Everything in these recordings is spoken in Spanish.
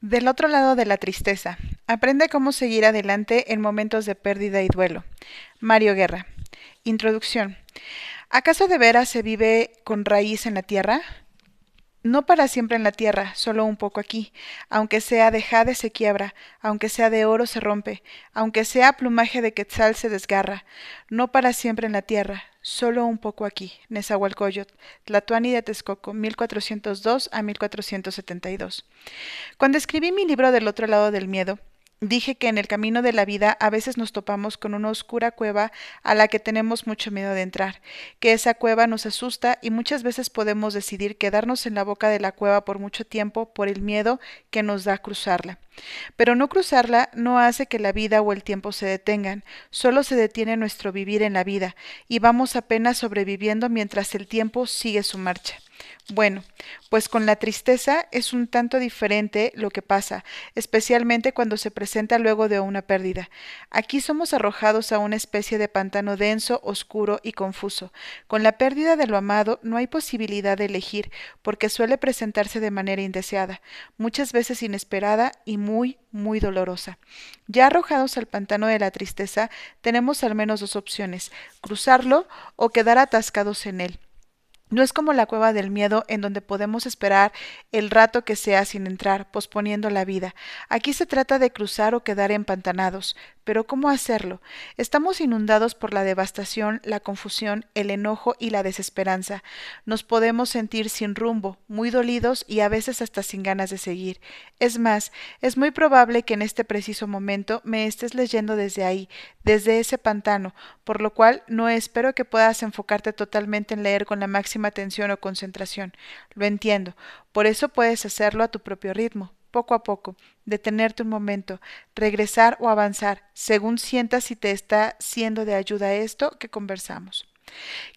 Del otro lado de la tristeza. Aprende cómo seguir adelante en momentos de pérdida y duelo. Mario Guerra. Introducción. ¿Acaso de veras se vive con raíz en la tierra? No para siempre en la tierra, solo un poco aquí. Aunque sea de jade se quiebra, aunque sea de oro se rompe, aunque sea plumaje de quetzal se desgarra. No para siempre en la tierra, solo un poco aquí. Nezahualcóyotl, Tlatuani de Texcoco, 1402 a 1472. Cuando escribí mi libro del otro lado del miedo, Dije que en el camino de la vida a veces nos topamos con una oscura cueva a la que tenemos mucho miedo de entrar, que esa cueva nos asusta y muchas veces podemos decidir quedarnos en la boca de la cueva por mucho tiempo por el miedo que nos da cruzarla. Pero no cruzarla no hace que la vida o el tiempo se detengan, solo se detiene nuestro vivir en la vida, y vamos apenas sobreviviendo mientras el tiempo sigue su marcha. Bueno, pues con la tristeza es un tanto diferente lo que pasa, especialmente cuando se presenta luego de una pérdida. Aquí somos arrojados a una especie de pantano denso, oscuro y confuso. Con la pérdida de lo amado no hay posibilidad de elegir, porque suele presentarse de manera indeseada, muchas veces inesperada y muy, muy dolorosa. Ya arrojados al pantano de la tristeza, tenemos al menos dos opciones, cruzarlo o quedar atascados en él. No es como la cueva del miedo en donde podemos esperar el rato que sea sin entrar, posponiendo la vida. Aquí se trata de cruzar o quedar empantanados. Pero ¿cómo hacerlo? Estamos inundados por la devastación, la confusión, el enojo y la desesperanza. Nos podemos sentir sin rumbo, muy dolidos y a veces hasta sin ganas de seguir. Es más, es muy probable que en este preciso momento me estés leyendo desde ahí, desde ese pantano, por lo cual no espero que puedas enfocarte totalmente en leer con la máxima atención o concentración. Lo entiendo. Por eso puedes hacerlo a tu propio ritmo, poco a poco, detenerte un momento, regresar o avanzar, según sientas si te está siendo de ayuda esto que conversamos.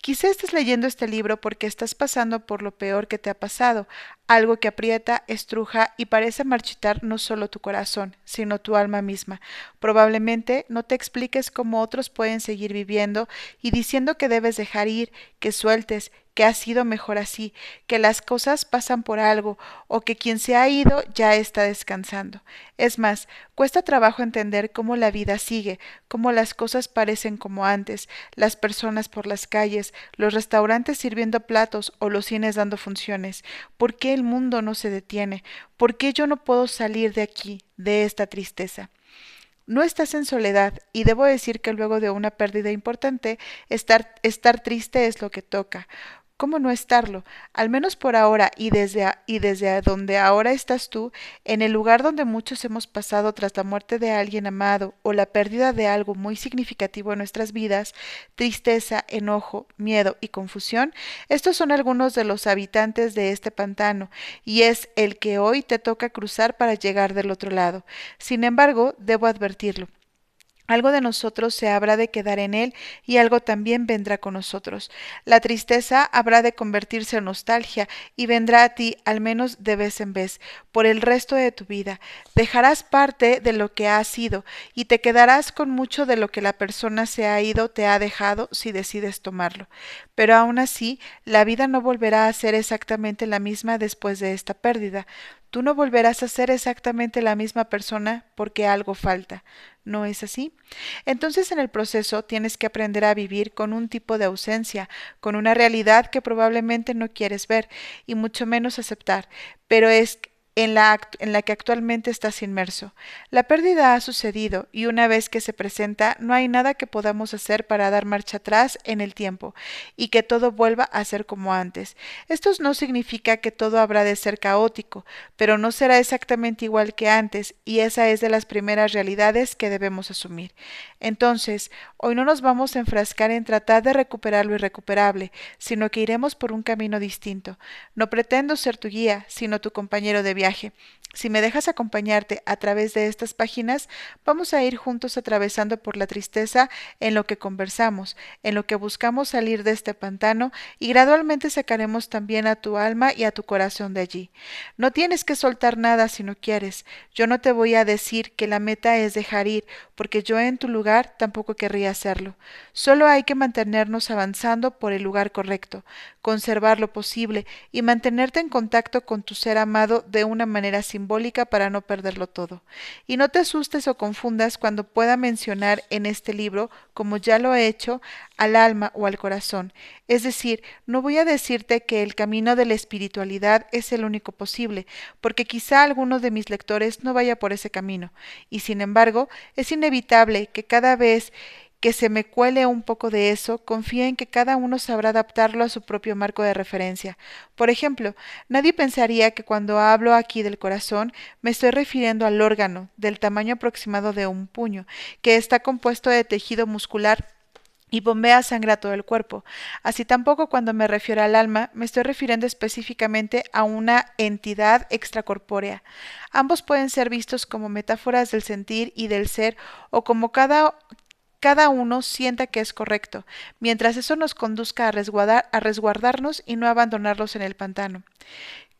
Quizá estés leyendo este libro porque estás pasando por lo peor que te ha pasado, algo que aprieta, estruja y parece marchitar no solo tu corazón, sino tu alma misma. Probablemente no te expliques cómo otros pueden seguir viviendo y diciendo que debes dejar ir, que sueltes, que ha sido mejor así, que las cosas pasan por algo, o que quien se ha ido ya está descansando. Es más, cuesta trabajo entender cómo la vida sigue, cómo las cosas parecen como antes, las personas por las calles, los restaurantes sirviendo platos o los cines dando funciones. ¿Por qué mundo no se detiene? ¿Por qué yo no puedo salir de aquí, de esta tristeza? No estás en soledad, y debo decir que luego de una pérdida importante, estar, estar triste es lo que toca. ¿Cómo no estarlo? Al menos por ahora y desde, y desde donde ahora estás tú, en el lugar donde muchos hemos pasado tras la muerte de alguien amado o la pérdida de algo muy significativo en nuestras vidas, tristeza, enojo, miedo y confusión, estos son algunos de los habitantes de este pantano, y es el que hoy te toca cruzar para llegar del otro lado. Sin embargo, debo advertirlo. Algo de nosotros se habrá de quedar en él y algo también vendrá con nosotros. La tristeza habrá de convertirse en nostalgia y vendrá a ti al menos de vez en vez por el resto de tu vida. Dejarás parte de lo que has sido y te quedarás con mucho de lo que la persona se ha ido te ha dejado si decides tomarlo. Pero aún así, la vida no volverá a ser exactamente la misma después de esta pérdida. Tú no volverás a ser exactamente la misma persona porque algo falta. ¿No es así? Entonces en el proceso tienes que aprender a vivir con un tipo de ausencia, con una realidad que probablemente no quieres ver y mucho menos aceptar, pero es en la, en la, que actualmente estás inmerso. La pérdida ha sucedido y una vez que se presenta no hay nada que podamos hacer para dar marcha atrás en el tiempo y que todo vuelva a ser como antes. Esto no significa que todo habrá de ser caótico, pero no será exactamente igual que antes y esa es de las primeras realidades que debemos asumir. Entonces, hoy no nos vamos a enfrascar en tratar de recuperar lo irrecuperable, sino que iremos por un camino distinto. No pretendo ser tu guía, sino tu compañero de viaje. Si me dejas acompañarte a través de estas páginas, vamos a ir juntos atravesando por la tristeza en lo que conversamos, en lo que buscamos salir de este pantano y gradualmente sacaremos también a tu alma y a tu corazón de allí. No tienes que soltar nada si no quieres. Yo no te voy a decir que la meta es dejar ir, porque yo en tu lugar tampoco querría hacerlo. Solo hay que mantenernos avanzando por el lugar correcto, conservar lo posible y mantenerte en contacto con tu ser amado de una manera simbólica para no perderlo todo. Y no te asustes o confundas cuando pueda mencionar en este libro, como ya lo he hecho, al alma o al corazón. Es decir, no voy a decirte que el camino de la espiritualidad es el único posible, porque quizá alguno de mis lectores no vaya por ese camino. Y sin embargo, es inevitable que cada vez que se me cuele un poco de eso, confía en que cada uno sabrá adaptarlo a su propio marco de referencia. Por ejemplo, nadie pensaría que cuando hablo aquí del corazón me estoy refiriendo al órgano, del tamaño aproximado de un puño, que está compuesto de tejido muscular y bombea sangre a todo el cuerpo. Así tampoco cuando me refiero al alma me estoy refiriendo específicamente a una entidad extracorpórea. Ambos pueden ser vistos como metáforas del sentir y del ser o como cada cada uno sienta que es correcto, mientras eso nos conduzca a, resguardar, a resguardarnos y no abandonarlos en el pantano.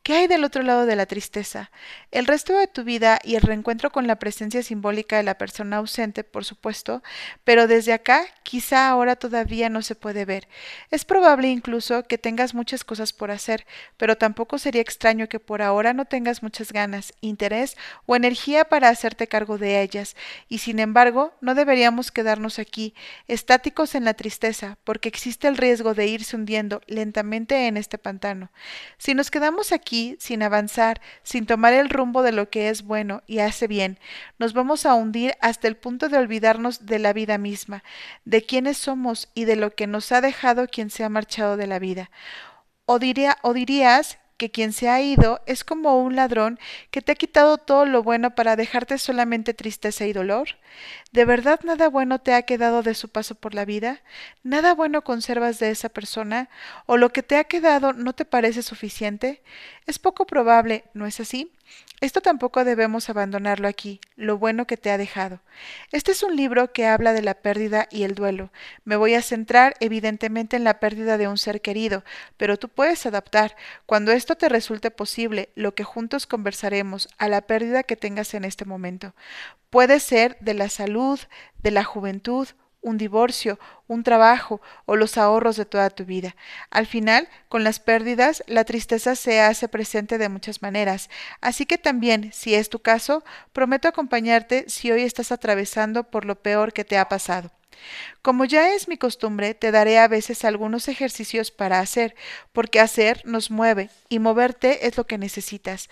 ¿Qué hay del otro lado de la tristeza? El resto de tu vida y el reencuentro con la presencia simbólica de la persona ausente, por supuesto, pero desde acá quizá ahora todavía no se puede ver. Es probable incluso que tengas muchas cosas por hacer, pero tampoco sería extraño que por ahora no tengas muchas ganas, interés o energía para hacerte cargo de ellas, y sin embargo no deberíamos quedarnos aquí, estáticos en la tristeza, porque existe el riesgo de irse hundiendo lentamente en este pantano. Si nos quedamos aquí sin avanzar, sin tomar el rumbo de lo que es bueno y hace bien, nos vamos a hundir hasta el punto de olvidarnos de la vida misma, de quiénes somos y de lo que nos ha dejado quien se ha marchado de la vida. O, diría, o dirías que quien se ha ido es como un ladrón que te ha quitado todo lo bueno para dejarte solamente tristeza y dolor? ¿De verdad nada bueno te ha quedado de su paso por la vida? ¿Nada bueno conservas de esa persona? ¿O lo que te ha quedado no te parece suficiente? Es poco probable, ¿no es así? Esto tampoco debemos abandonarlo aquí, lo bueno que te ha dejado. Este es un libro que habla de la pérdida y el duelo. Me voy a centrar evidentemente en la pérdida de un ser querido, pero tú puedes adaptar, cuando esto te resulte posible, lo que juntos conversaremos a la pérdida que tengas en este momento. Puede ser de la salud, de la juventud, un divorcio, un trabajo o los ahorros de toda tu vida. Al final, con las pérdidas, la tristeza se hace presente de muchas maneras. Así que también, si es tu caso, prometo acompañarte si hoy estás atravesando por lo peor que te ha pasado. Como ya es mi costumbre, te daré a veces algunos ejercicios para hacer, porque hacer nos mueve y moverte es lo que necesitas.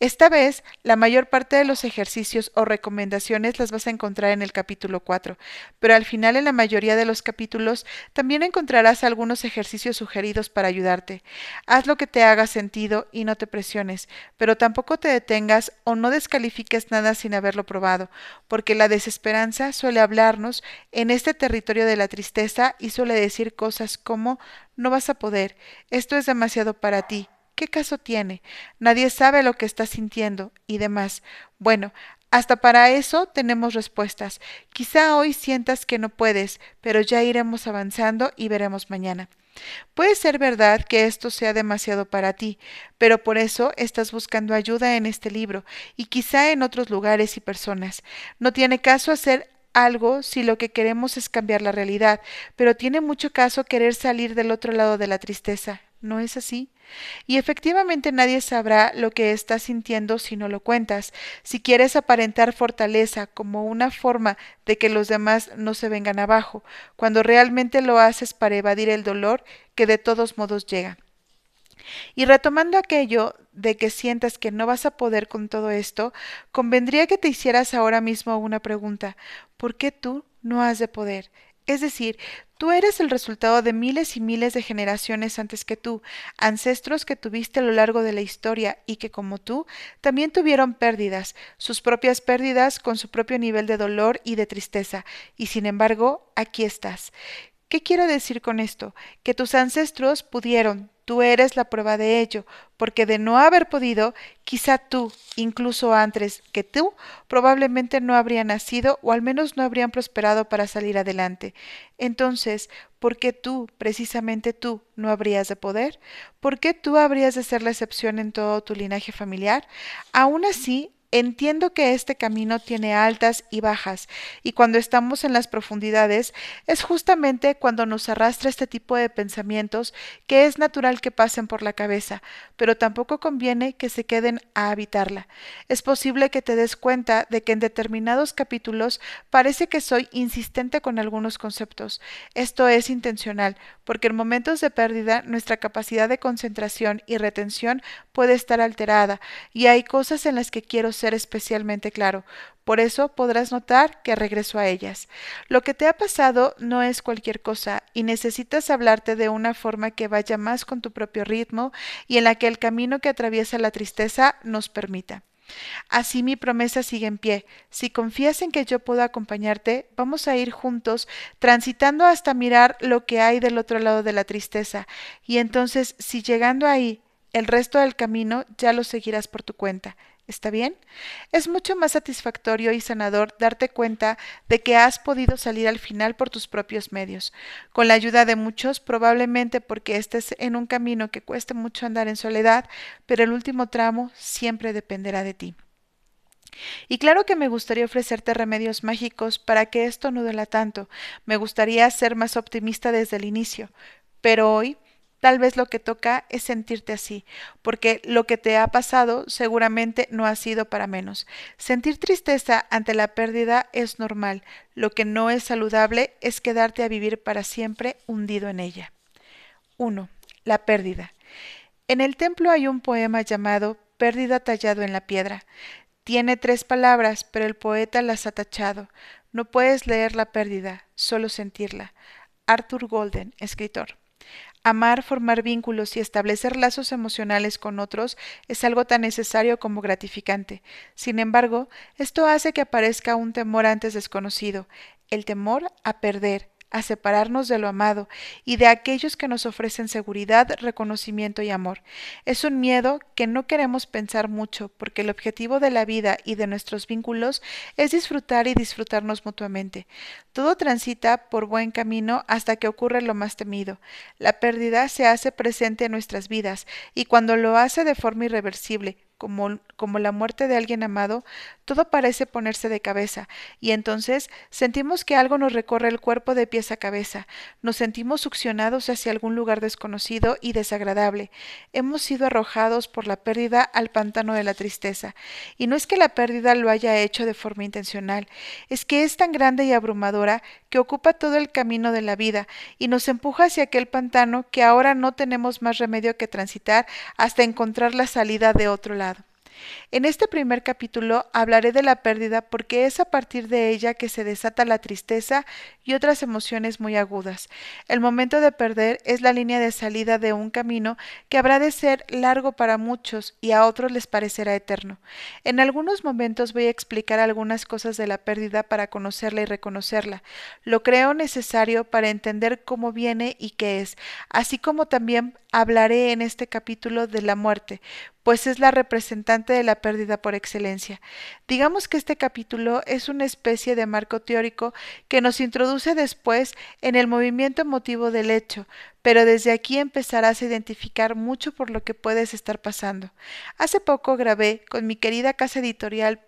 Esta vez, la mayor parte de los ejercicios o recomendaciones las vas a encontrar en el capítulo 4, pero al final en la mayoría de los capítulos también encontrarás algunos ejercicios sugeridos para ayudarte. Haz lo que te haga sentido y no te presiones, pero tampoco te detengas o no descalifiques nada sin haberlo probado, porque la desesperanza suele hablarnos en este territorio de la tristeza y suele decir cosas como no vas a poder, esto es demasiado para ti, ¿Qué caso tiene? Nadie sabe lo que está sintiendo y demás. Bueno, hasta para eso tenemos respuestas. Quizá hoy sientas que no puedes, pero ya iremos avanzando y veremos mañana. Puede ser verdad que esto sea demasiado para ti, pero por eso estás buscando ayuda en este libro y quizá en otros lugares y personas. No tiene caso hacer algo si lo que queremos es cambiar la realidad, pero tiene mucho caso querer salir del otro lado de la tristeza. ¿No es así? Y efectivamente nadie sabrá lo que estás sintiendo si no lo cuentas. Si quieres aparentar fortaleza como una forma de que los demás no se vengan abajo, cuando realmente lo haces para evadir el dolor que de todos modos llega. Y retomando aquello de que sientas que no vas a poder con todo esto, convendría que te hicieras ahora mismo una pregunta. ¿Por qué tú no has de poder? Es decir, tú eres el resultado de miles y miles de generaciones antes que tú, ancestros que tuviste a lo largo de la historia y que, como tú, también tuvieron pérdidas, sus propias pérdidas con su propio nivel de dolor y de tristeza, y sin embargo, aquí estás. ¿Qué quiero decir con esto? Que tus ancestros pudieron, Tú eres la prueba de ello, porque de no haber podido, quizá tú, incluso antes que tú, probablemente no habrían nacido o al menos no habrían prosperado para salir adelante. Entonces, ¿por qué tú, precisamente tú, no habrías de poder? ¿Por qué tú habrías de ser la excepción en todo tu linaje familiar? Aún así, Entiendo que este camino tiene altas y bajas, y cuando estamos en las profundidades es justamente cuando nos arrastra este tipo de pensamientos que es natural que pasen por la cabeza, pero tampoco conviene que se queden a habitarla. Es posible que te des cuenta de que en determinados capítulos parece que soy insistente con algunos conceptos. Esto es intencional, porque en momentos de pérdida nuestra capacidad de concentración y retención puede estar alterada, y hay cosas en las que quiero ser especialmente claro. Por eso podrás notar que regreso a ellas. Lo que te ha pasado no es cualquier cosa y necesitas hablarte de una forma que vaya más con tu propio ritmo y en la que el camino que atraviesa la tristeza nos permita. Así mi promesa sigue en pie. Si confías en que yo puedo acompañarte, vamos a ir juntos, transitando hasta mirar lo que hay del otro lado de la tristeza. Y entonces, si llegando ahí, el resto del camino ya lo seguirás por tu cuenta. ¿Está bien? Es mucho más satisfactorio y sanador darte cuenta de que has podido salir al final por tus propios medios, con la ayuda de muchos, probablemente porque estés en un camino que cueste mucho andar en soledad, pero el último tramo siempre dependerá de ti. Y claro que me gustaría ofrecerte remedios mágicos para que esto no duela tanto, me gustaría ser más optimista desde el inicio, pero hoy Tal vez lo que toca es sentirte así, porque lo que te ha pasado seguramente no ha sido para menos. Sentir tristeza ante la pérdida es normal, lo que no es saludable es quedarte a vivir para siempre hundido en ella. 1. La pérdida. En el templo hay un poema llamado Pérdida tallado en la piedra. Tiene tres palabras, pero el poeta las ha tachado. No puedes leer la pérdida, solo sentirla. Arthur Golden, escritor. Amar, formar vínculos y establecer lazos emocionales con otros es algo tan necesario como gratificante. Sin embargo, esto hace que aparezca un temor antes desconocido, el temor a perder, a separarnos de lo amado y de aquellos que nos ofrecen seguridad, reconocimiento y amor. Es un miedo que no queremos pensar mucho, porque el objetivo de la vida y de nuestros vínculos es disfrutar y disfrutarnos mutuamente. Todo transita por buen camino hasta que ocurre lo más temido. La pérdida se hace presente en nuestras vidas, y cuando lo hace de forma irreversible, como, la muerte de alguien amado, todo parece ponerse de cabeza, y entonces sentimos que algo nos recorre el cuerpo de pies a cabeza, nos sentimos succionados hacia algún lugar desconocido y desagradable, hemos sido arrojados por la pérdida al pantano de la tristeza, y no es que la pérdida lo haya hecho de forma intencional, es que es tan grande y abrumadora que ocupa todo el camino de la vida, y nos empuja hacia aquel pantano que ahora no tenemos más remedio que transitar hasta encontrar la salida de otro lado. En este primer capítulo hablaré de la pérdida porque es a partir de ella que se desata la tristeza y otras emociones muy agudas. El momento de perder es la línea de salida de un camino que habrá de ser largo para muchos y a otros les parecerá eterno. En algunos momentos voy a explicar algunas cosas de la pérdida para conocerla y reconocerla. Lo creo necesario para entender cómo viene y qué es, así como también hablaré en este capítulo de la muerte, pues es la representante de la pérdida por excelencia. Digamos que este capítulo es una especie de marco teórico que nos introduce después en el movimiento emotivo del hecho, pero desde aquí empezarás a identificar mucho por lo que puedes estar pasando. Hace poco grabé con mi querida casa editorial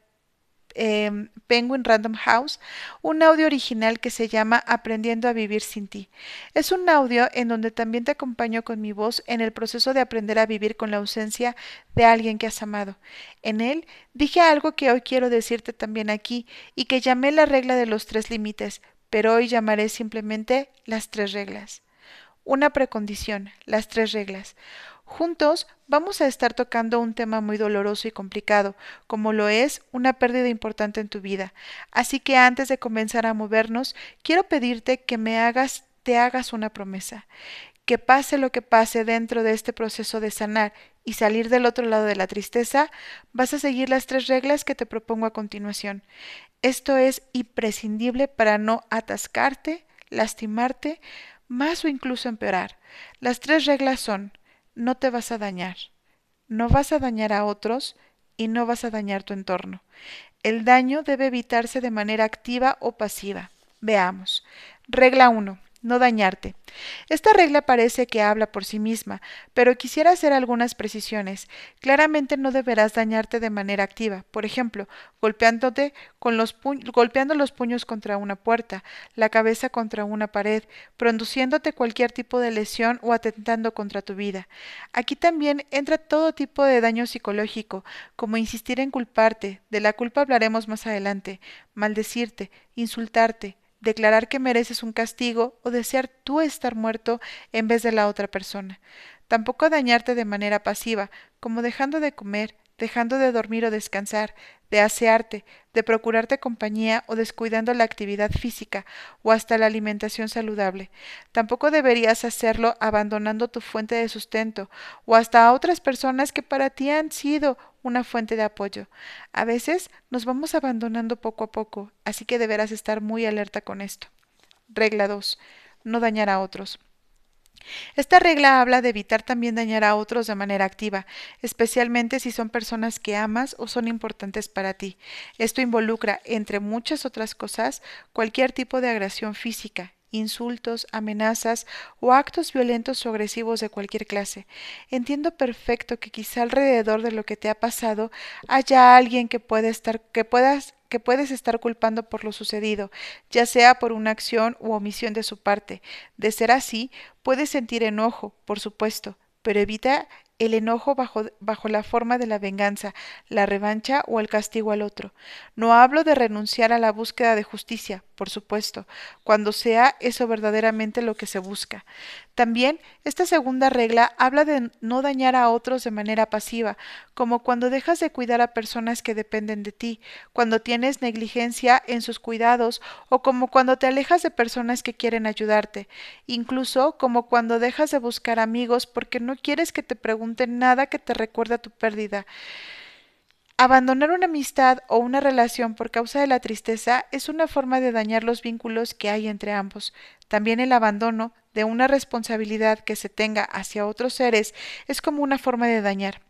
Em, Penguin Random House un audio original que se llama Aprendiendo a vivir sin ti. Es un audio en donde también te acompaño con mi voz en el proceso de aprender a vivir con la ausencia de alguien que has amado. En él dije algo que hoy quiero decirte también aquí y que llamé la regla de los tres límites, pero hoy llamaré simplemente las tres reglas. Una precondición, las tres reglas. Juntos vamos a estar tocando un tema muy doloroso y complicado, como lo es una pérdida importante en tu vida. Así que antes de comenzar a movernos, quiero pedirte que me hagas, te hagas una promesa. Que pase lo que pase dentro de este proceso de sanar y salir del otro lado de la tristeza, vas a seguir las tres reglas que te propongo a continuación. Esto es imprescindible para no atascarte, lastimarte, más o incluso empeorar. Las tres reglas son no te vas a dañar, no vas a dañar a otros y no vas a dañar tu entorno. El daño debe evitarse de manera activa o pasiva. Veamos. Regla 1. No dañarte. Esta regla parece que habla por sí misma, pero quisiera hacer algunas precisiones. Claramente no deberás dañarte de manera activa, por ejemplo, golpeándote con los golpeando los puños contra una puerta, la cabeza contra una pared, produciéndote cualquier tipo de lesión o atentando contra tu vida. Aquí también entra todo tipo de daño psicológico, como insistir en culparte, de la culpa hablaremos más adelante, maldecirte, insultarte, declarar que mereces un castigo o desear tú estar muerto en vez de la otra persona. Tampoco dañarte de manera pasiva, como dejando de comer, dejando de dormir o descansar, de asearte, de procurarte compañía o descuidando la actividad física o hasta la alimentación saludable. Tampoco deberías hacerlo abandonando tu fuente de sustento o hasta a otras personas que para ti han sido una fuente de apoyo. A veces nos vamos abandonando poco a poco, así que deberás estar muy alerta con esto. Regla 2. No dañar a otros. Esta regla habla de evitar también dañar a otros de manera activa, especialmente si son personas que amas o son importantes para ti. Esto involucra, entre muchas otras cosas, cualquier tipo de agresión física, insultos, amenazas o actos violentos o agresivos de cualquier clase. Entiendo perfecto que quizá alrededor de lo que te ha pasado haya alguien que puede estar que puedas que puedes estar culpando por lo sucedido, ya sea por una acción u omisión de su parte. De ser así, puedes sentir enojo, por supuesto, pero evita el enojo bajo, bajo, la forma de la venganza, la revancha o el castigo al otro. No hablo de renunciar a la búsqueda de justicia, por supuesto, cuando sea eso verdaderamente lo que se busca. También esta segunda regla habla de no dañar a otros de manera pasiva, como cuando dejas de cuidar a personas que dependen de ti, cuando tienes negligencia en sus cuidados o como cuando te alejas de personas que quieren ayudarte, incluso como cuando dejas de buscar amigos porque no quieres que te pregunten nada que te recuerde a tu pérdida. Abandonar una amistad o una relación por causa de la tristeza es una forma de dañar los vínculos que hay entre ambos. También el abandono de una responsabilidad que se tenga hacia otros seres es como una forma de dañar,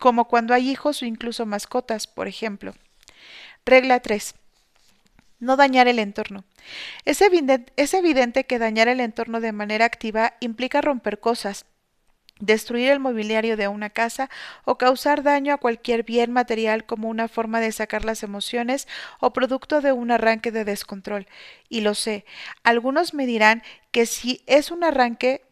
como cuando hay hijos o incluso mascotas, por ejemplo. Regla 3. No dañar el entorno. Es evidente, es evidente que dañar el entorno de manera activa implica romper cosas, destruir el mobiliario de una casa o causar daño a cualquier bien material como una forma de sacar las emociones o producto de un arranque de descontrol. Y lo sé, algunos me dirán que si es un arranque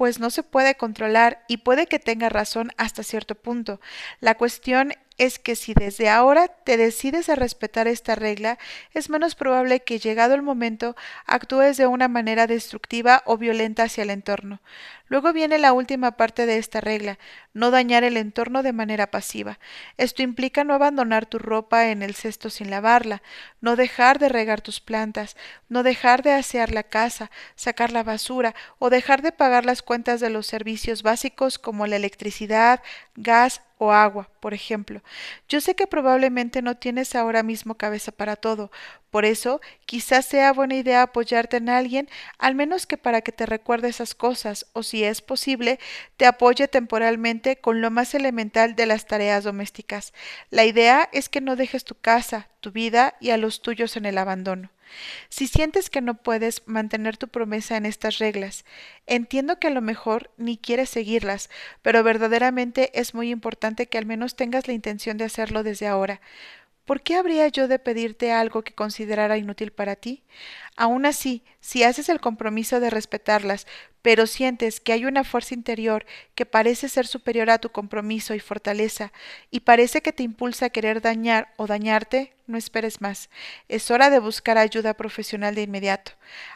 pues no se puede controlar y puede que tenga razón hasta cierto punto. La cuestión es que si desde ahora te decides a respetar esta regla, es menos probable que llegado el momento actúes de una manera destructiva o violenta hacia el entorno. Luego viene la última parte de esta regla, no dañar el entorno de manera pasiva. Esto implica no abandonar tu ropa en el cesto sin lavarla, no dejar de regar tus plantas, no dejar de asear la casa, sacar la basura o dejar de pagar las cuentas de los servicios básicos como la electricidad, gas, o agua, por ejemplo. Yo sé que probablemente no tienes ahora mismo cabeza para todo, por eso quizás sea buena idea apoyarte en alguien, al menos que para que te recuerde esas cosas, o si es posible, te apoye temporalmente con lo más elemental de las tareas domésticas. La idea es que no dejes tu casa, tu vida y a los tuyos en el abandono. Si sientes que no puedes mantener tu promesa en estas reglas, entiendo que a lo mejor ni quieres seguirlas, pero verdaderamente es muy importante que al menos tengas la intención de hacerlo desde ahora. ¿Por qué habría yo de pedirte algo que considerara inútil para ti? Aun así, si haces el compromiso de respetarlas, pero sientes que hay una fuerza interior que parece ser superior a tu compromiso y fortaleza, y parece que te impulsa a querer dañar o dañarte, no esperes más. Es hora de buscar ayuda profesional de inmediato.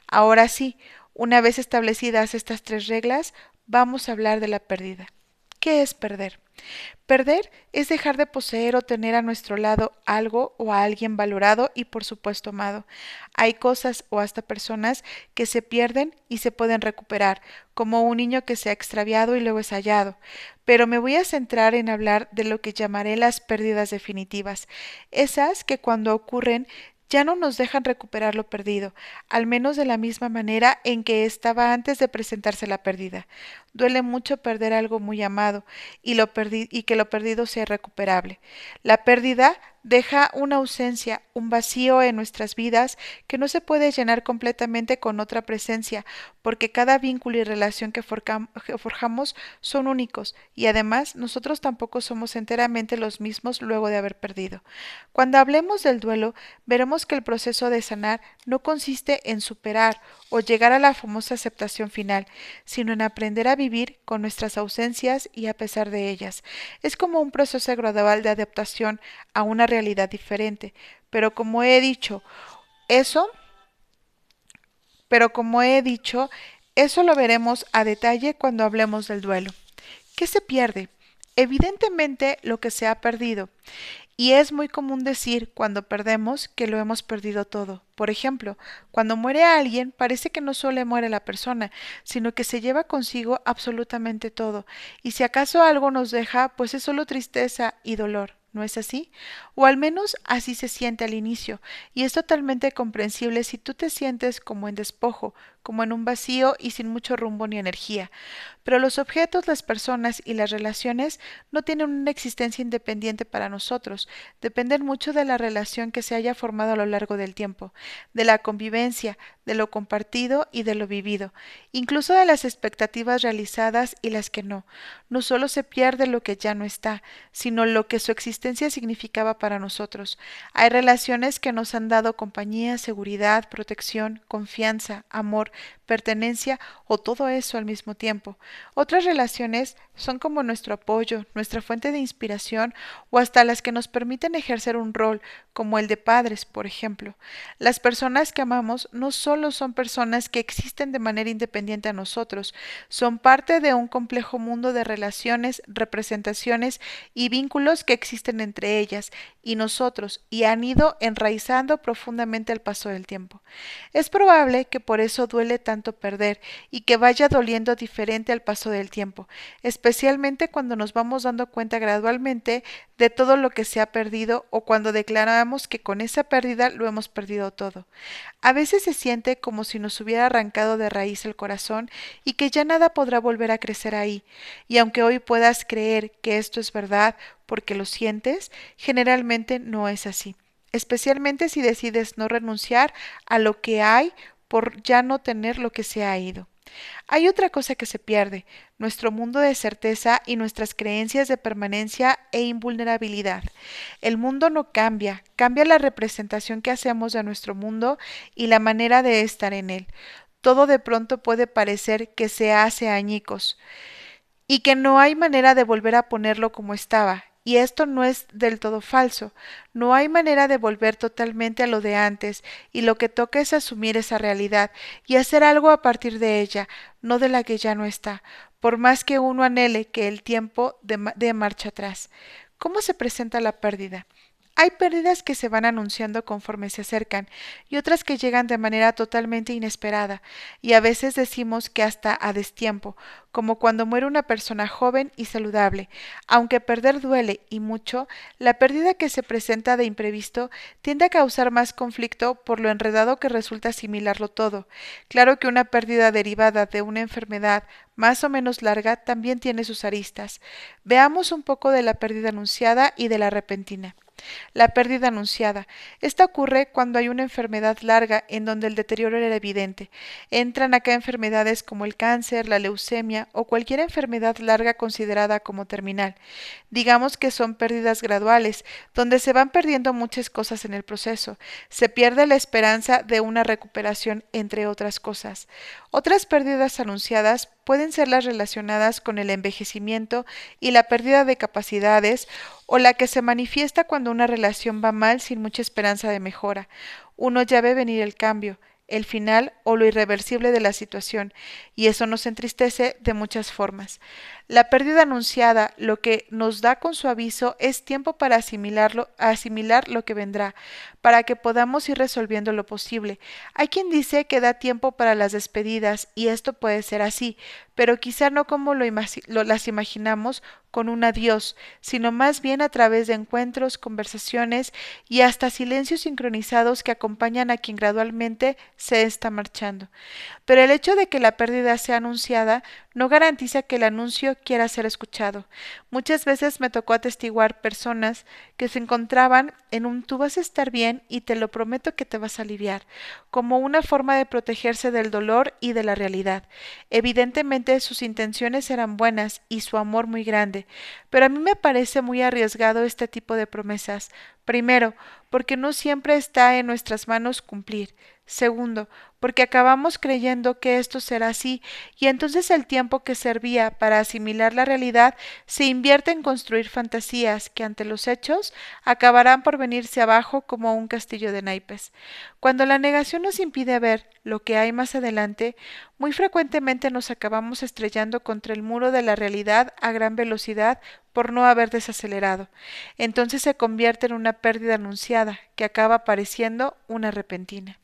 Ahora sí, una vez establecidas estas tres reglas, vamos a hablar de la pérdida. ¿Qué es perder? Perder es dejar de poseer o tener a nuestro lado algo o a alguien valorado y por supuesto amado. Hay cosas o hasta personas que se pierden y se pueden recuperar, como un niño que se ha extraviado y luego es hallado. Pero me voy a centrar en hablar de lo que llamaré las pérdidas definitivas, esas que cuando ocurren ya no nos dejan recuperar lo perdido, al menos de la misma manera en que estaba antes de presentarse la pérdida. Duele mucho perder algo muy amado y, que lo perdido sea recuperable. La pérdida deja una ausencia, un vacío en nuestras vidas que no se puede llenar completamente con otra presencia, porque cada vínculo y relación que, forjamos son únicos y además nosotros tampoco somos enteramente los mismos luego de haber perdido. Cuando hablemos del duelo, veremos que el proceso de sanar no consiste en superar o llegar a la famosa aceptación final, sino en aprender a vivir con nuestras ausencias y a pesar de ellas. Es como un proceso gradual de adaptación a una realidad diferente, pero como he dicho, eso, pero como he dicho, eso lo veremos a detalle cuando hablemos del duelo. ¿Qué se pierde? Evidentemente lo que se ha perdido. Y es muy común decir cuando perdemos que lo hemos perdido todo. Por ejemplo, cuando muere alguien parece que no solo muere la persona, sino que se lleva consigo absolutamente todo. Y si acaso algo nos deja, pues es solo tristeza y dolor. ¿No es así? O al menos así se siente al inicio, y es totalmente comprensible si tú te sientes como en despojo, como en un vacío y sin mucho rumbo ni energía. Pero los objetos, las personas y las relaciones no tienen una existencia independiente para nosotros, dependen mucho de la relación que se haya formado a lo largo del tiempo, de la convivencia, de lo compartido y de lo vivido, incluso de las expectativas realizadas y las que no. No solo se pierde lo que ya no está, sino lo que su existencia significaba para nosotros. Hay relaciones que nos han dado compañía, seguridad, protección, confianza, amor, pertenencia o todo eso al mismo tiempo. Otras relaciones son como nuestro apoyo, nuestra fuente de inspiración o hasta las que nos permiten ejercer un rol, como el de padres, por ejemplo. Las personas que amamos no solo son personas que existen de manera independiente a nosotros, son parte de un complejo mundo de relaciones, representaciones y vínculos que existen entre ellas y nosotros y han ido enraizando profundamente al paso del tiempo. Es probable que por eso tanto perder y que vaya doliendo diferente al paso del tiempo, especialmente cuando nos vamos dando cuenta gradualmente de todo lo que se ha perdido o cuando declaramos que con esa pérdida lo hemos perdido todo. A veces se siente como si nos hubiera arrancado de raíz el corazón y que ya nada podrá volver a crecer ahí, y aunque hoy puedas creer que esto es verdad porque lo sientes, generalmente no es así especialmente si decides no renunciar a lo que hay por ya no tener lo que se ha ido. Hay otra cosa que se pierde, nuestro mundo de certeza y nuestras creencias de permanencia e invulnerabilidad. El mundo no cambia, cambia la representación que hacemos de nuestro mundo y la manera de estar en él. Todo de pronto puede parecer que se hace añicos y que no hay manera de volver a ponerlo como estaba, y esto no es del todo falso. No hay manera de volver totalmente a lo de antes, y lo que toca es asumir esa realidad y hacer algo a partir de ella, no de la que ya no está, por más que uno anhele que el tiempo de, marcha atrás. ¿Cómo se presenta la pérdida? Hay pérdidas que se van anunciando conforme se acercan y otras que llegan de manera totalmente inesperada, y a veces decimos que hasta a destiempo, como cuando muere una persona joven y saludable. Aunque perder duele y mucho, la pérdida que se presenta de imprevisto tiende a causar más conflicto por lo enredado que resulta asimilarlo todo. Claro que una pérdida derivada de una enfermedad más o menos larga también tiene sus aristas. Veamos un poco de la pérdida anunciada y de la repentina. La pérdida anunciada. Esta ocurre cuando hay una enfermedad larga en donde el deterioro era evidente. Entran acá enfermedades como el cáncer, la leucemia o cualquier enfermedad larga considerada como terminal. Digamos que son pérdidas graduales, donde se van perdiendo muchas cosas en el proceso. Se pierde la esperanza de una recuperación, entre otras cosas. Otras pérdidas anunciadas pueden ser las relacionadas con el envejecimiento y la pérdida de capacidades o la que se manifiesta cuando una relación va mal sin mucha esperanza de mejora. Uno ya ve venir el cambio, el final o lo irreversible de la situación, y eso nos entristece de muchas formas. La pérdida anunciada, lo que nos da con su aviso, es tiempo para asimilarlo, asimilar lo que vendrá, para que podamos ir resolviendo lo posible. Hay quien dice que da tiempo para las despedidas, y esto puede ser así, pero quizá no como lo, las imaginamos con un adiós, sino más bien a través de encuentros, conversaciones y hasta silencios sincronizados que acompañan a quien gradualmente se está marchando. Pero el hecho de que la pérdida sea anunciada no garantiza que el anuncio quiera ser escuchado. Muchas veces me tocó atestiguar personas que se encontraban en un tú vas a estar bien y te lo prometo que te vas a aliviar, como una forma de protegerse del dolor y de la realidad. Evidentemente sus intenciones eran buenas y su amor muy grande, pero a mí me parece muy arriesgado este tipo de promesas. Primero, porque no siempre está en nuestras manos cumplir. Segundo, porque acabamos creyendo que esto será así, y entonces el tiempo que servía para asimilar la realidad se invierte en construir fantasías que ante los hechos acabarán por venirse abajo como un castillo de naipes. Cuando la negación nos impide ver lo que hay más adelante, muy frecuentemente nos acabamos estrellando contra el muro de la realidad a gran velocidad por no haber desacelerado. Entonces se convierte en una pérdida anunciada que acaba pareciendo una repentina.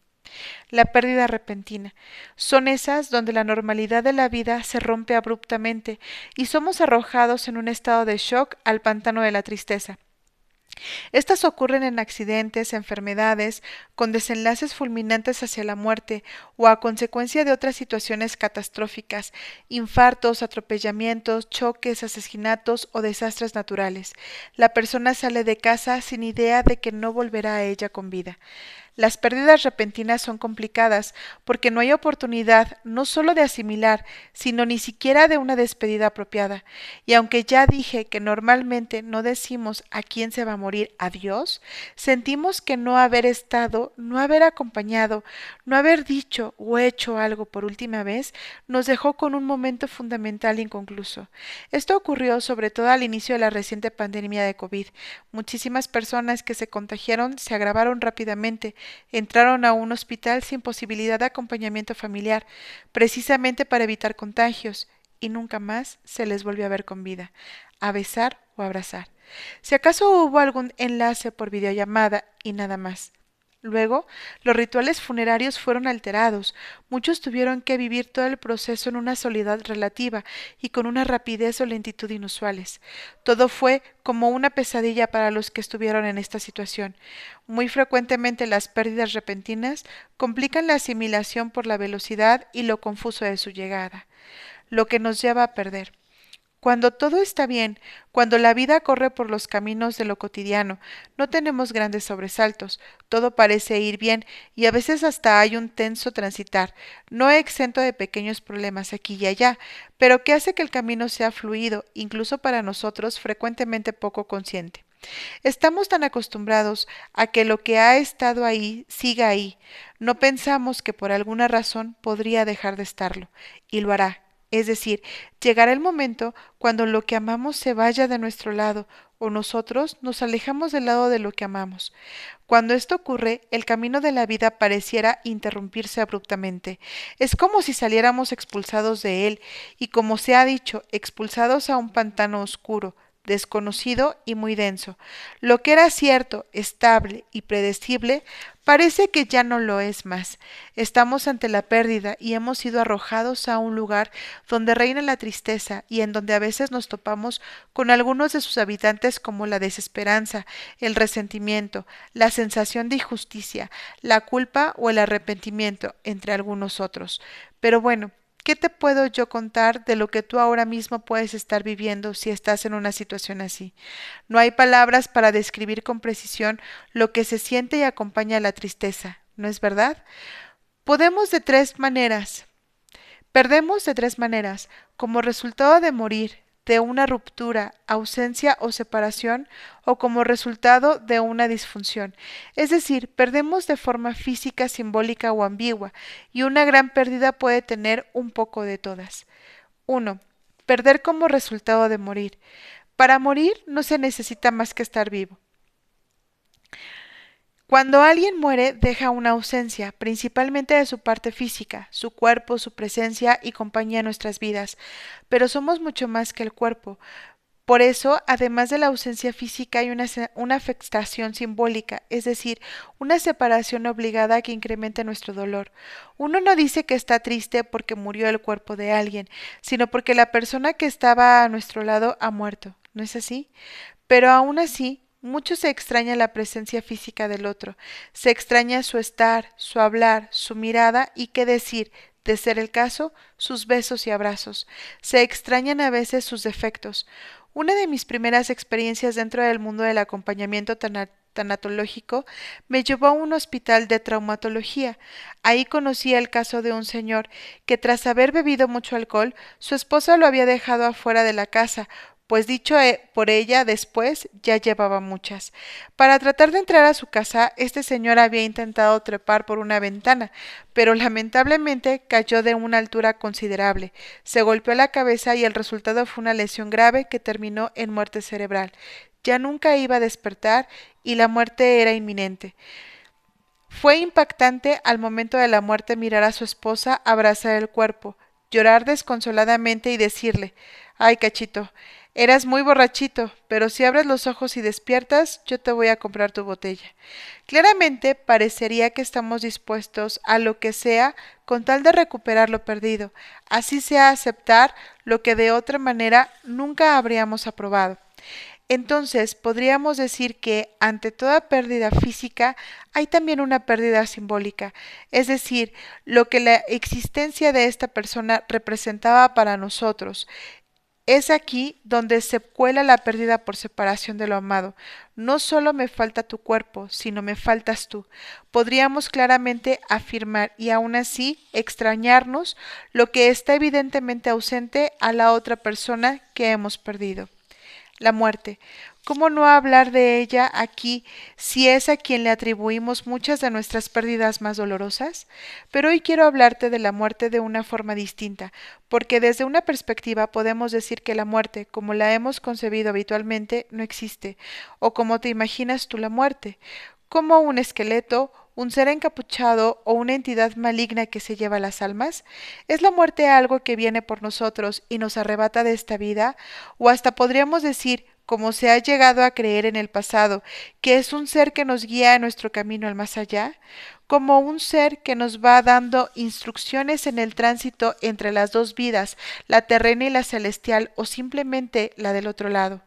La pérdida repentina. Son esas donde la normalidad de la vida se rompe abruptamente y somos arrojados en un estado de shock al pantano de la tristeza. Estas ocurren en accidentes, enfermedades, con desenlaces fulminantes hacia la muerte o a consecuencia de otras situaciones catastróficas, infartos, atropellamientos, choques, asesinatos o desastres naturales. La persona sale de casa sin idea de que no volverá a ella con vida. Las pérdidas repentinas son complicadas porque no hay oportunidad no solo de asimilar, sino ni siquiera de una despedida apropiada. Y aunque ya dije que normalmente no decimos a quién se va a morir adiós, sentimos que no haber estado, no haber acompañado, no haber dicho o hecho algo por última vez nos dejó con un momento fundamental inconcluso. Esto ocurrió sobre todo al inicio de la reciente pandemia de COVID. Muchísimas personas que se contagiaron se agravaron rápidamente entraron a un hospital sin posibilidad de acompañamiento familiar, precisamente para evitar contagios, y nunca más se les volvió a ver con vida, a besar o abrazar. Si acaso hubo algún enlace por videollamada y nada más. Luego, los rituales funerarios fueron alterados, muchos tuvieron que vivir todo el proceso en una soledad relativa y con una rapidez o lentitud inusuales. Todo fue como una pesadilla para los que estuvieron en esta situación. Muy frecuentemente las pérdidas repentinas complican la asimilación por la velocidad y lo confuso de su llegada, lo que nos lleva a perder. Cuando todo está bien, cuando la vida corre por los caminos de lo cotidiano, no tenemos grandes sobresaltos, todo parece ir bien y a veces hasta hay un tenso transitar, no exento de pequeños problemas aquí y allá, pero que hace que el camino sea fluido, incluso para nosotros frecuentemente poco consciente. Estamos tan acostumbrados a que lo que ha estado ahí siga ahí, no pensamos que por alguna razón podría dejar de estarlo, y lo hará, es decir, llegará el momento cuando lo que amamos se vaya de nuestro lado o nosotros nos alejamos del lado de lo que amamos. Cuando esto ocurre, el camino de la vida pareciera interrumpirse abruptamente. Es como si saliéramos expulsados de él y, como se ha dicho, expulsados a un pantano oscuro, desconocido y muy denso. Lo que era cierto, estable y predecible parece que ya no lo es más. Estamos ante la pérdida y hemos sido arrojados a un lugar donde reina la tristeza y en donde a veces nos topamos con algunos de sus habitantes como la desesperanza, el resentimiento, la sensación de injusticia, la culpa o el arrepentimiento, entre algunos otros. Pero bueno, ¿Qué te puedo yo contar de lo que tú ahora mismo puedes estar viviendo si estás en una situación así? No hay palabras para describir con precisión lo que se siente y acompaña la tristeza, ¿no es verdad? Podemos de tres maneras. Perdemos de tres maneras, como resultado de morir, de una ruptura, ausencia o separación o como resultado de una disfunción. Es decir, perdemos de forma física, simbólica o ambigua, y una gran pérdida puede tener un poco de todas. 1. Perder como resultado de morir. Para morir no se necesita más que estar vivo. Cuando alguien muere, deja una ausencia, principalmente de su parte física, su cuerpo, su presencia y compañía en nuestras vidas. Pero somos mucho más que el cuerpo. Por eso, además de la ausencia física, hay una, una afectación simbólica, es decir, una separación obligada que incrementa nuestro dolor. Uno no dice que está triste porque murió el cuerpo de alguien, sino porque la persona que estaba a nuestro lado ha muerto. ¿No es así? Pero aún así, mucho se extraña la presencia física del otro, se extraña su estar, su hablar, su mirada y qué decir, de ser el caso, sus besos y abrazos. Se extrañan a veces sus defectos. Una de mis primeras experiencias dentro del mundo del acompañamiento tanatológico me llevó a un hospital de traumatología. Ahí conocí el caso de un señor que tras haber bebido mucho alcohol, su esposa lo había dejado afuera de la casa, pues dicho eh, por ella después ya llevaba muchas. Para tratar de entrar a su casa, este señor había intentado trepar por una ventana, pero lamentablemente cayó de una altura considerable, se golpeó la cabeza y el resultado fue una lesión grave que terminó en muerte cerebral. Ya nunca iba a despertar y la muerte era inminente. Fue impactante al momento de la muerte mirar a su esposa abrazar el cuerpo, llorar desconsoladamente y decirle Ay, cachito, Eras muy borrachito, pero si abres los ojos y despiertas, yo te voy a comprar tu botella. Claramente parecería que estamos dispuestos a lo que sea con tal de recuperar lo perdido, así sea aceptar lo que de otra manera nunca habríamos aprobado. Entonces podríamos decir que ante toda pérdida física hay también una pérdida simbólica, es decir, lo que la existencia de esta persona representaba para nosotros, es aquí donde se cuela la pérdida por separación de lo amado. No solo me falta tu cuerpo, sino me faltas tú. Podríamos claramente afirmar y aún así extrañarnos lo que está evidentemente ausente a la otra persona que hemos perdido. La muerte. ¿Cómo no hablar de ella aquí si es a quien le atribuimos muchas de nuestras pérdidas más dolorosas? Pero hoy quiero hablarte de la muerte de una forma distinta, porque desde una perspectiva podemos decir que la muerte, como la hemos concebido habitualmente, no existe, o como te imaginas tú la muerte, como un esqueleto, un ser encapuchado o una entidad maligna que se lleva las almas? ¿Es la muerte algo que viene por nosotros y nos arrebata de esta vida? ¿O hasta podríamos decir como se ha llegado a creer en el pasado, que es un ser que nos guía a nuestro camino al más allá, como un ser que nos va dando instrucciones en el tránsito entre las dos vidas, la terrena y la celestial, o simplemente la del otro lado.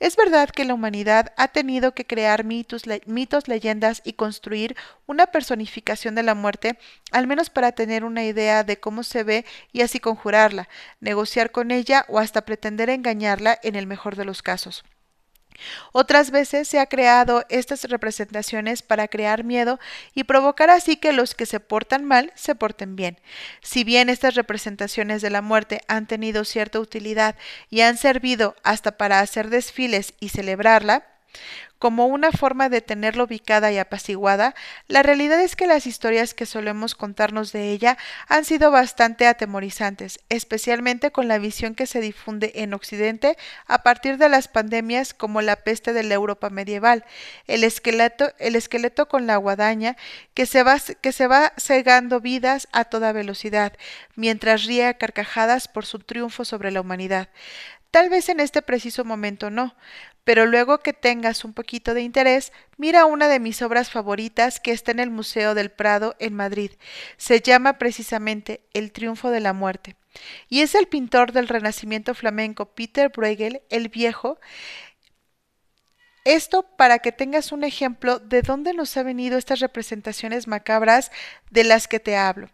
Es verdad que la humanidad ha tenido que crear mitos, mitos, leyendas y construir una personificación de la muerte, al menos para tener una idea de cómo se ve y así conjurarla, negociar con ella o hasta pretender engañarla en el mejor de los casos. Otras veces se ha creado estas representaciones para crear miedo y provocar así que los que se portan mal se porten bien. Si bien estas representaciones de la muerte han tenido cierta utilidad y han servido hasta para hacer desfiles y celebrarla, como una forma de tenerla ubicada y apaciguada, la realidad es que las historias que solemos contarnos de ella han sido bastante atemorizantes, especialmente con la visión que se difunde en Occidente a partir de las pandemias como la peste de la Europa medieval, el esqueleto, el esqueleto con la guadaña que se va, que se va cegando vidas a toda velocidad, mientras ríe a carcajadas por su triunfo sobre la humanidad. Tal vez en este preciso momento no, pero luego que tengas un poquito de interés, mira una de mis obras favoritas que está en el Museo del Prado en Madrid. Se llama precisamente El triunfo de la muerte. Y es el pintor del Renacimiento flamenco Peter Bruegel, el viejo, esto para que tengas un ejemplo de dónde nos han venido estas representaciones macabras de las que te hablo.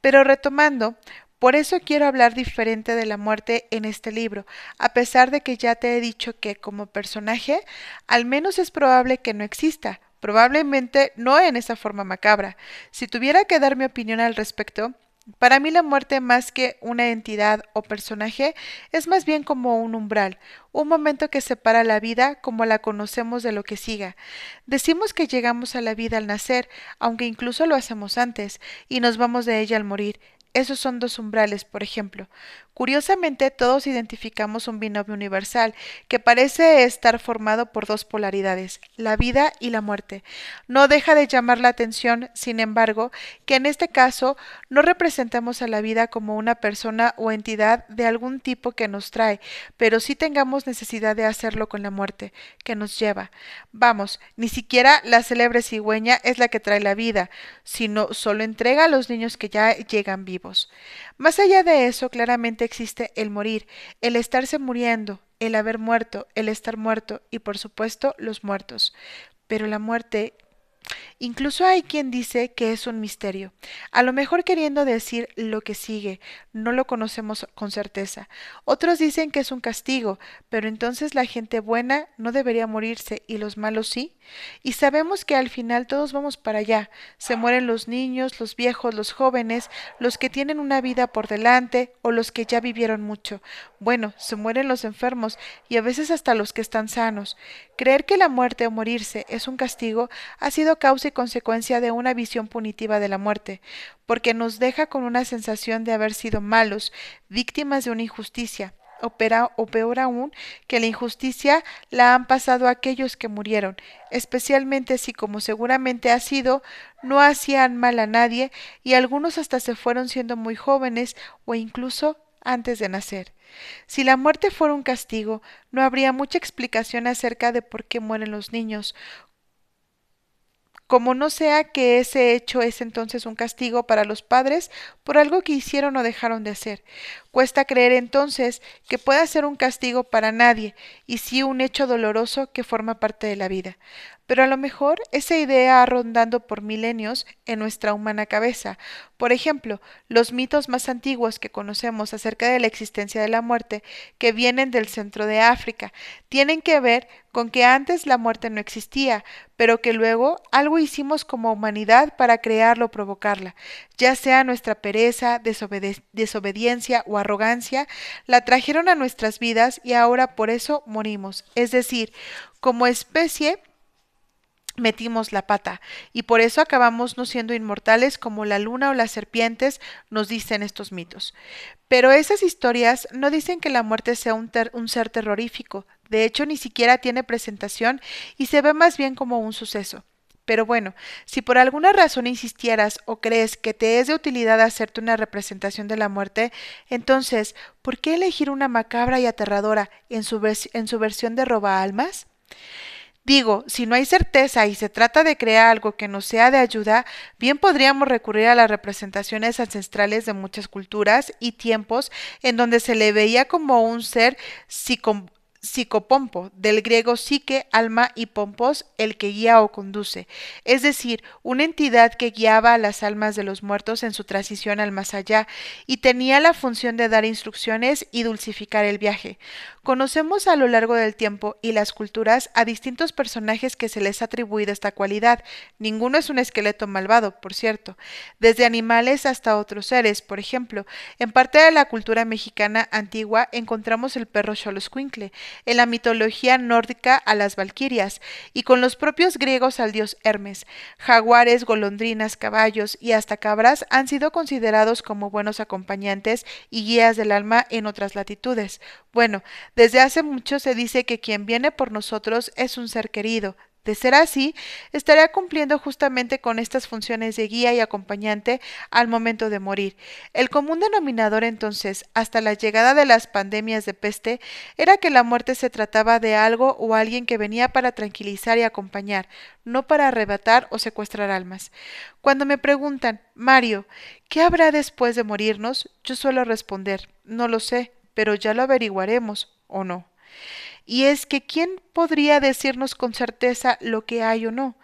Pero retomando, por eso quiero hablar diferente de la muerte en este libro, a pesar de que ya te he dicho que como personaje al menos es probable que no exista, probablemente no en esa forma macabra. Si tuviera que dar mi opinión al respecto, para mí la muerte más que una entidad o personaje es más bien como un umbral, un momento que separa la vida como la conocemos de lo que siga. Decimos que llegamos a la vida al nacer, aunque incluso lo hacemos antes, y nos vamos de ella al morir. Esos son dos umbrales, por ejemplo. Curiosamente, todos identificamos un binomio universal que parece estar formado por dos polaridades, la vida y la muerte. No deja de llamar la atención, sin embargo, que en este caso no representamos a la vida como una persona o entidad de algún tipo que nos trae, pero sí tengamos necesidad de hacerlo con la muerte, que nos lleva. Vamos, ni siquiera la célebre cigüeña es la que trae la vida, sino solo entrega a los niños que ya llegan vivos. Más allá de eso, claramente existe el morir, el estarse muriendo, el haber muerto, el estar muerto y por supuesto los muertos. Pero la muerte Incluso hay quien dice que es un misterio, a lo mejor queriendo decir lo que sigue, no lo conocemos con certeza. Otros dicen que es un castigo, pero entonces la gente buena no debería morirse y los malos sí. Y sabemos que al final todos vamos para allá. Se mueren los niños, los viejos, los jóvenes, los que tienen una vida por delante o los que ya vivieron mucho. Bueno, se mueren los enfermos y a veces hasta los que están sanos. Creer que la muerte o morirse es un castigo ha sido causa consecuencia de una visión punitiva de la muerte, porque nos deja con una sensación de haber sido malos, víctimas de una injusticia, o peor aún, que la injusticia la han pasado aquellos que murieron, especialmente si, como seguramente ha sido, no hacían mal a nadie y algunos hasta se fueron siendo muy jóvenes o incluso antes de nacer. Si la muerte fuera un castigo, no habría mucha explicación acerca de por qué mueren los niños, como no sea que ese hecho es entonces un castigo para los padres por algo que hicieron o dejaron de hacer. Cuesta creer entonces que pueda ser un castigo para nadie, y sí un hecho doloroso que forma parte de la vida. Pero a lo mejor esa idea ha rondando por milenios en nuestra humana cabeza. Por ejemplo, los mitos más antiguos que conocemos acerca de la existencia de la muerte, que vienen del centro de África, tienen que ver con que antes la muerte no existía, pero que luego algo hicimos como humanidad para crearla o provocarla, ya sea nuestra pereza, desobediencia o arrogancia, la trajeron a nuestras vidas y ahora por eso morimos. Es decir, como especie metimos la pata y por eso acabamos no siendo inmortales como la luna o las serpientes nos dicen estos mitos. Pero esas historias no dicen que la muerte sea un, ser terrorífico, de hecho ni siquiera tiene presentación y se ve más bien como un suceso. Pero bueno, si por alguna razón insistieras o crees que te es de utilidad hacerte una representación de la muerte, entonces, ¿por qué elegir una macabra y aterradora en su, en su versión de roba almas? Digo, si no hay certeza y se trata de crear algo que nos sea de ayuda, bien podríamos recurrir a las representaciones ancestrales de muchas culturas y tiempos en donde se le veía como un ser psicopompo, del griego psique, alma y pompos, el que guía o conduce, es decir, una entidad que guiaba a las almas de los muertos en su transición al más allá y tenía la función de dar instrucciones y dulcificar el viaje. Conocemos a lo largo del tiempo y las culturas a distintos personajes que se les ha atribuido esta cualidad. Ninguno es un esqueleto malvado, por cierto, desde animales hasta otros seres. Por ejemplo, en parte de la cultura mexicana antigua encontramos el perro Xoloscuincle, en la mitología nórdica a las valquirias, y con los propios griegos al dios Hermes. Jaguares, golondrinas, caballos y hasta cabras han sido considerados como buenos acompañantes y guías del alma en otras latitudes. Bueno, desde hace mucho se dice que quien viene por nosotros es un ser querido. De ser así, estaría cumpliendo justamente con estas funciones de guía y acompañante al momento de morir. El común denominador entonces, hasta la llegada de las pandemias de peste, era que la muerte se trataba de algo o alguien que venía para tranquilizar y acompañar, no para arrebatar o secuestrar almas. Cuando me preguntan, Mario, ¿qué habrá después de morirnos? Yo suelo responder, no lo sé, pero ya lo averiguaremos o no. Y es que ¿quién podría decirnos con certeza lo que hay o no?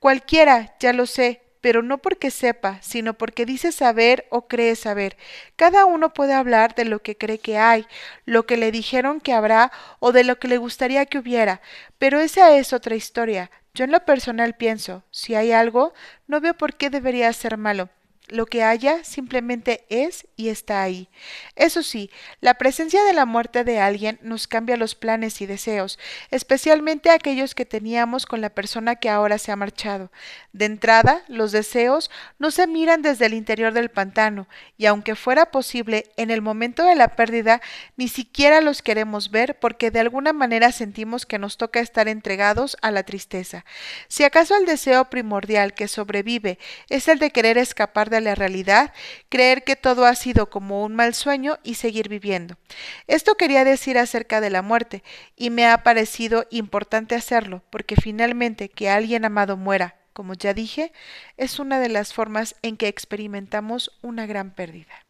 Cualquiera, ya lo sé, pero no porque sepa, sino porque dice saber o cree saber. Cada uno puede hablar de lo que cree que hay, lo que le dijeron que habrá o de lo que le gustaría que hubiera, pero esa es otra historia. Yo en lo personal pienso, si hay algo, no veo por qué debería ser malo. Lo que haya simplemente es y está ahí. Eso sí, la presencia de la muerte de alguien nos cambia los planes y deseos, especialmente aquellos que teníamos con la persona que ahora se ha marchado. De entrada, los deseos no se miran desde el interior del pantano, y aunque fuera posible, en el momento de la pérdida, ni siquiera los queremos ver porque de alguna manera sentimos que nos toca estar entregados a la tristeza. Si acaso el deseo primordial que sobrevive es el de querer escapar la realidad, creer que todo ha sido como un mal sueño y seguir viviendo. Esto quería decir acerca de la muerte, y me ha parecido importante hacerlo, porque finalmente que alguien amado muera, como ya dije, es una de las formas en que experimentamos una gran pérdida.